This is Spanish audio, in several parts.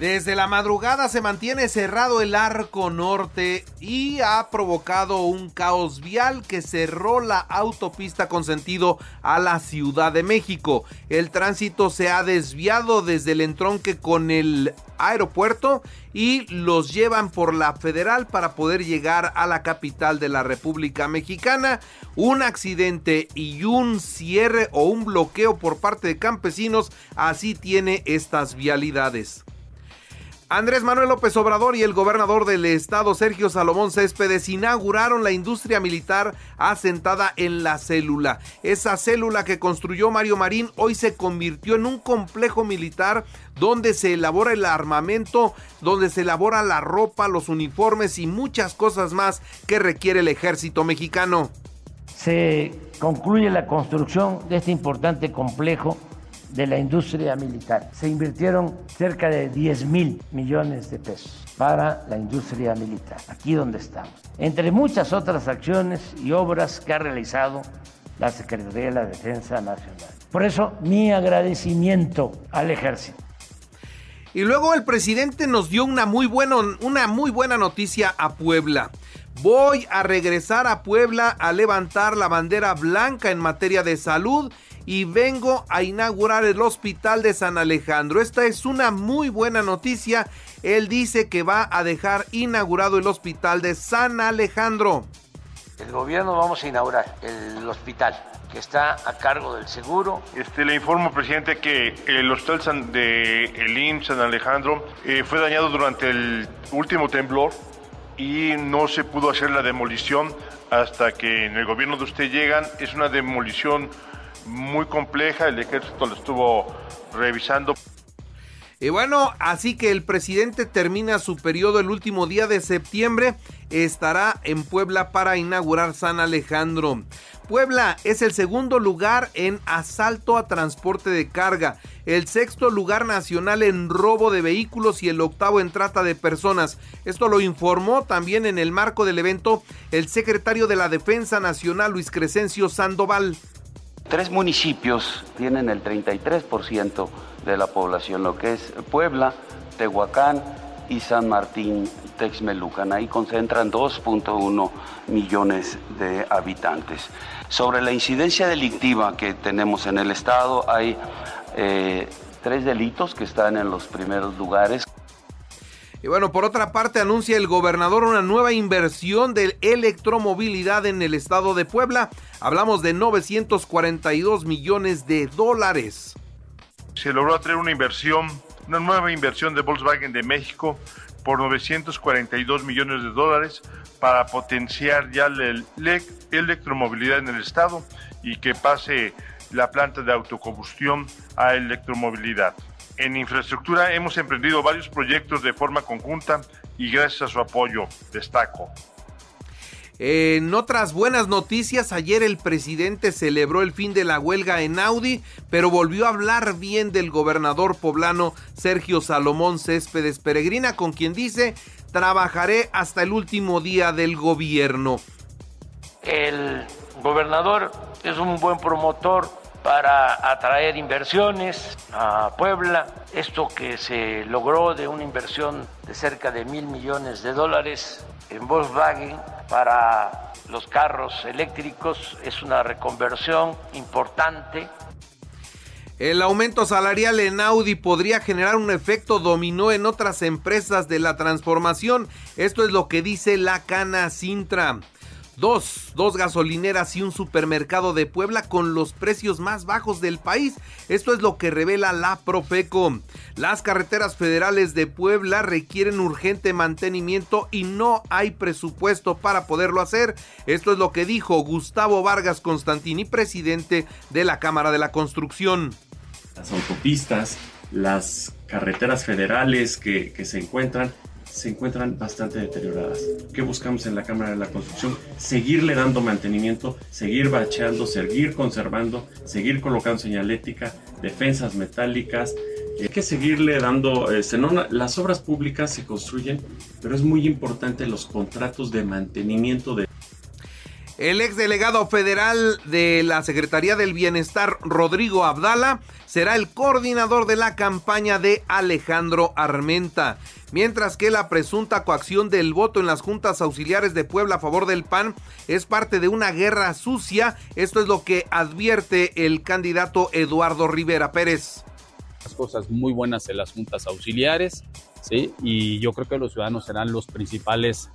Desde la madrugada se mantiene cerrado el arco norte y ha provocado un caos vial que cerró la autopista con sentido a la Ciudad de México. El tránsito se ha desviado desde el entronque con el aeropuerto y los llevan por la federal para poder llegar a la capital de la República Mexicana. Un accidente y un cierre o un bloqueo por parte de campesinos así tiene estas vialidades. Andrés Manuel López Obrador y el gobernador del estado Sergio Salomón Céspedes inauguraron la industria militar asentada en la célula. Esa célula que construyó Mario Marín hoy se convirtió en un complejo militar donde se elabora el armamento, donde se elabora la ropa, los uniformes y muchas cosas más que requiere el ejército mexicano. Se concluye la construcción de este importante complejo de la industria militar. Se invirtieron cerca de 10 mil millones de pesos para la industria militar, aquí donde estamos. Entre muchas otras acciones y obras que ha realizado la Secretaría de la Defensa Nacional. Por eso, mi agradecimiento al ejército. Y luego el presidente nos dio una muy, buena, una muy buena noticia a Puebla. Voy a regresar a Puebla a levantar la bandera blanca en materia de salud y vengo a inaugurar el hospital de San Alejandro. Esta es una muy buena noticia. Él dice que va a dejar inaugurado el hospital de San Alejandro. El gobierno vamos a inaugurar el hospital que está a cargo del seguro. Este, le informo, presidente, que el hospital de el IMSS San Alejandro eh, fue dañado durante el último temblor y no se pudo hacer la demolición hasta que en el gobierno de usted llegan. Es una demolición muy compleja, el ejército lo estuvo revisando. Y bueno, así que el presidente termina su periodo el último día de septiembre. Estará en Puebla para inaugurar San Alejandro. Puebla es el segundo lugar en asalto a transporte de carga, el sexto lugar nacional en robo de vehículos y el octavo en trata de personas. Esto lo informó también en el marco del evento el secretario de la Defensa Nacional Luis Crescencio Sandoval. Tres municipios tienen el 33% de la población, lo que es Puebla, Tehuacán y San Martín Texmelucan. Ahí concentran 2.1 millones de habitantes. Sobre la incidencia delictiva que tenemos en el estado, hay eh, tres delitos que están en los primeros lugares. Y bueno, por otra parte anuncia el gobernador una nueva inversión de electromovilidad en el estado de Puebla. Hablamos de 942 millones de dólares. Se logró traer una inversión, una nueva inversión de Volkswagen de México por 942 millones de dólares para potenciar ya la electromovilidad en el estado y que pase la planta de autocombustión a electromovilidad. En infraestructura hemos emprendido varios proyectos de forma conjunta y gracias a su apoyo, destaco. En otras buenas noticias, ayer el presidente celebró el fin de la huelga en Audi, pero volvió a hablar bien del gobernador poblano Sergio Salomón Céspedes Peregrina, con quien dice, trabajaré hasta el último día del gobierno. El gobernador es un buen promotor para atraer inversiones a Puebla. Esto que se logró de una inversión de cerca de mil millones de dólares en Volkswagen para los carros eléctricos es una reconversión importante. El aumento salarial en Audi podría generar un efecto dominó en otras empresas de la transformación. Esto es lo que dice la Cana Sintra. Dos, dos gasolineras y un supermercado de Puebla con los precios más bajos del país. Esto es lo que revela la Profeco. Las carreteras federales de Puebla requieren urgente mantenimiento y no hay presupuesto para poderlo hacer. Esto es lo que dijo Gustavo Vargas Constantini, presidente de la Cámara de la Construcción. Las autopistas, las carreteras federales que, que se encuentran se encuentran bastante deterioradas. ¿Qué buscamos en la Cámara de la Construcción? Seguirle dando mantenimiento, seguir bacheando, seguir conservando, seguir colocando señalética, defensas metálicas, Hay que seguirle dando, este, las obras públicas se construyen, pero es muy importante los contratos de mantenimiento de el exdelegado federal de la Secretaría del Bienestar, Rodrigo Abdala, será el coordinador de la campaña de Alejandro Armenta. Mientras que la presunta coacción del voto en las juntas auxiliares de Puebla a favor del PAN es parte de una guerra sucia, esto es lo que advierte el candidato Eduardo Rivera Pérez. Cosas muy buenas en las juntas auxiliares, ¿sí? y yo creo que los ciudadanos serán los principales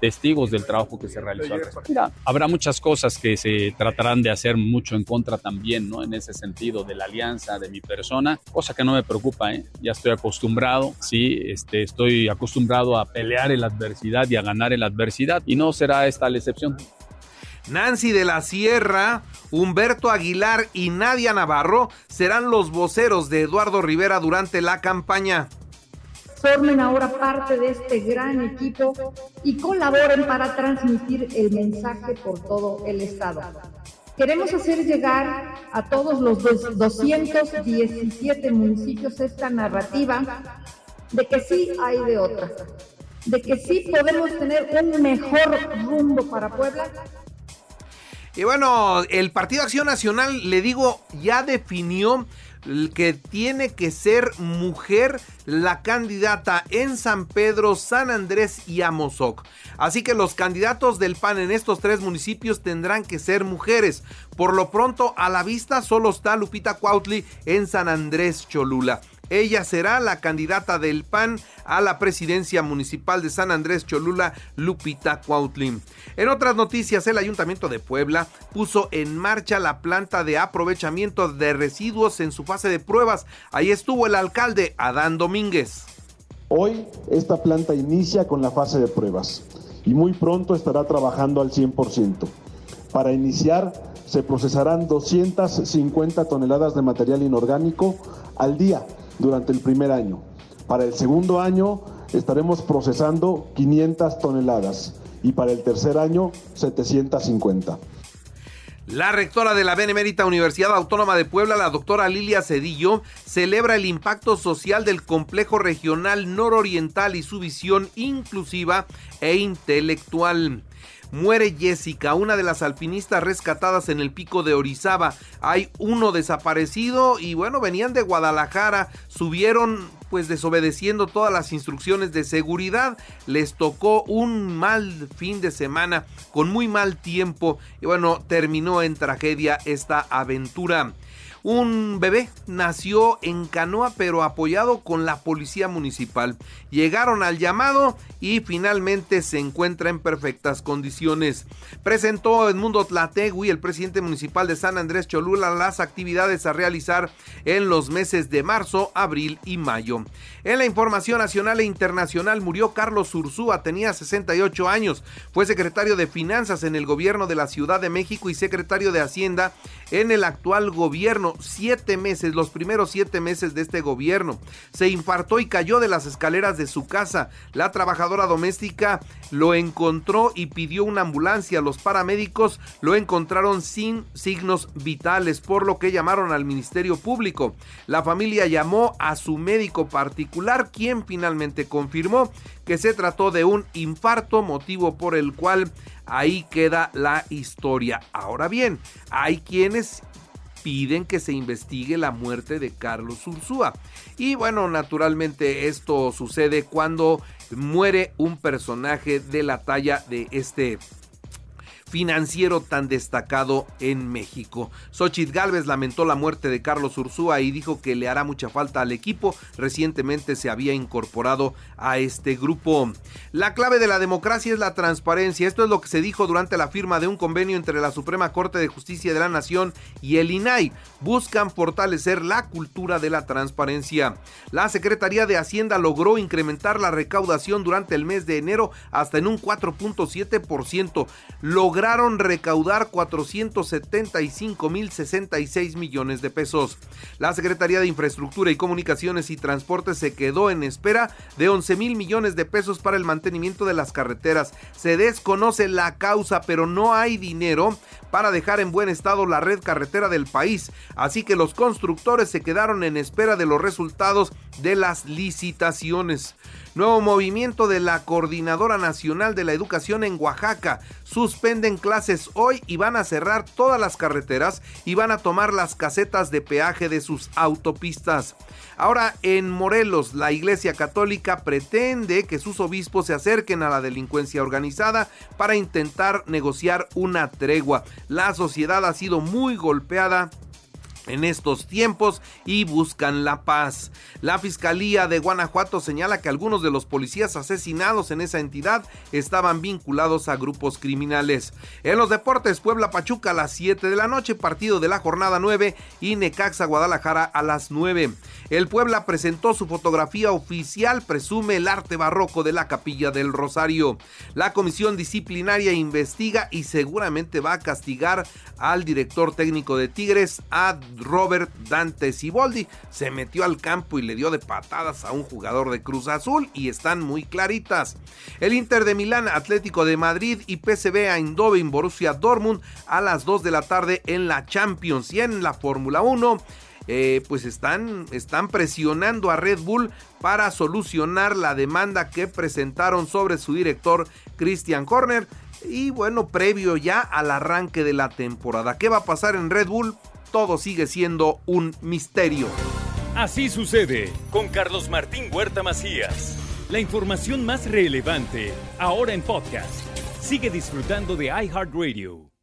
testigos del trabajo que se realizó. Mira, habrá muchas cosas que se tratarán de hacer mucho en contra también, ¿no? En ese sentido de la alianza, de mi persona, cosa que no me preocupa, ¿eh? Ya estoy acostumbrado, sí, este, estoy acostumbrado a pelear en la adversidad y a ganar en la adversidad y no será esta la excepción. Nancy de la Sierra, Humberto Aguilar y Nadia Navarro serán los voceros de Eduardo Rivera durante la campaña formen ahora parte de este gran equipo y colaboren para transmitir el mensaje por todo el Estado. Queremos hacer llegar a todos los 217 municipios esta narrativa de que sí hay de otra, de que sí podemos tener un mejor rumbo para Puebla y bueno, el Partido Acción Nacional, le digo, ya definió que tiene que ser mujer la candidata en San Pedro, San Andrés y Amozoc. Así que los candidatos del PAN en estos tres municipios tendrán que ser mujeres. Por lo pronto, a la vista solo está Lupita Cuautli en San Andrés Cholula. Ella será la candidata del PAN a la presidencia municipal de San Andrés Cholula, Lupita Cuautlin. En otras noticias, el Ayuntamiento de Puebla puso en marcha la planta de aprovechamiento de residuos en su fase de pruebas. Ahí estuvo el alcalde Adán Domínguez. Hoy esta planta inicia con la fase de pruebas y muy pronto estará trabajando al 100%. Para iniciar, se procesarán 250 toneladas de material inorgánico al día durante el primer año. Para el segundo año estaremos procesando 500 toneladas y para el tercer año 750. La rectora de la Benemérita Universidad Autónoma de Puebla, la doctora Lilia Cedillo, celebra el impacto social del complejo regional nororiental y su visión inclusiva e intelectual. Muere Jessica, una de las alpinistas rescatadas en el pico de Orizaba. Hay uno desaparecido y bueno, venían de Guadalajara, subieron pues desobedeciendo todas las instrucciones de seguridad. Les tocó un mal fin de semana con muy mal tiempo y bueno, terminó en tragedia esta aventura. Un bebé nació en canoa pero apoyado con la policía municipal. Llegaron al llamado y finalmente se encuentra en perfectas condiciones. Presentó Edmundo Tlategui, el presidente municipal de San Andrés Cholula, las actividades a realizar en los meses de marzo, abril y mayo. En la información nacional e internacional murió Carlos Ursúa, tenía 68 años, fue secretario de Finanzas en el gobierno de la Ciudad de México y secretario de Hacienda en el actual gobierno siete meses, los primeros siete meses de este gobierno. Se infartó y cayó de las escaleras de su casa. La trabajadora doméstica lo encontró y pidió una ambulancia. Los paramédicos lo encontraron sin signos vitales, por lo que llamaron al Ministerio Público. La familia llamó a su médico particular, quien finalmente confirmó que se trató de un infarto, motivo por el cual ahí queda la historia. Ahora bien, hay quienes piden que se investigue la muerte de Carlos Ursúa. Y bueno, naturalmente esto sucede cuando muere un personaje de la talla de este financiero tan destacado en México. Xochitl Galvez lamentó la muerte de Carlos Ursúa y dijo que le hará mucha falta al equipo. Recientemente se había incorporado a este grupo. La clave de la democracia es la transparencia. Esto es lo que se dijo durante la firma de un convenio entre la Suprema Corte de Justicia de la Nación y el INAI. Buscan fortalecer la cultura de la transparencia. La Secretaría de Hacienda logró incrementar la recaudación durante el mes de enero hasta en un 4.7%. Lograr lograron recaudar 475.066 millones de pesos. La Secretaría de Infraestructura y Comunicaciones y Transporte se quedó en espera de 11 mil millones de pesos para el mantenimiento de las carreteras. Se desconoce la causa, pero no hay dinero para dejar en buen estado la red carretera del país. Así que los constructores se quedaron en espera de los resultados de las licitaciones. Nuevo movimiento de la Coordinadora Nacional de la Educación en Oaxaca. Suspenden clases hoy y van a cerrar todas las carreteras y van a tomar las casetas de peaje de sus autopistas. Ahora en Morelos, la Iglesia Católica pretende que sus obispos se acerquen a la delincuencia organizada para intentar negociar una tregua. La sociedad ha sido muy golpeada en estos tiempos y buscan la paz. La Fiscalía de Guanajuato señala que algunos de los policías asesinados en esa entidad estaban vinculados a grupos criminales. En los deportes, Puebla Pachuca a las 7 de la noche, partido de la jornada 9 y Necaxa Guadalajara a las 9. El Puebla presentó su fotografía oficial, presume el arte barroco de la Capilla del Rosario. La comisión disciplinaria investiga y seguramente va a castigar al director técnico de Tigres, a Robert Dante Siboldi. Se metió al campo y le dio de patadas a un jugador de Cruz Azul y están muy claritas. El Inter de Milán, Atlético de Madrid y PSV Eindhoven Borussia Dortmund a las 2 de la tarde en la Champions y en la Fórmula 1. Eh, pues están, están presionando a Red Bull para solucionar la demanda que presentaron sobre su director Christian Horner. Y bueno, previo ya al arranque de la temporada. ¿Qué va a pasar en Red Bull? Todo sigue siendo un misterio. Así sucede con Carlos Martín Huerta Macías. La información más relevante ahora en podcast. Sigue disfrutando de iHeartRadio.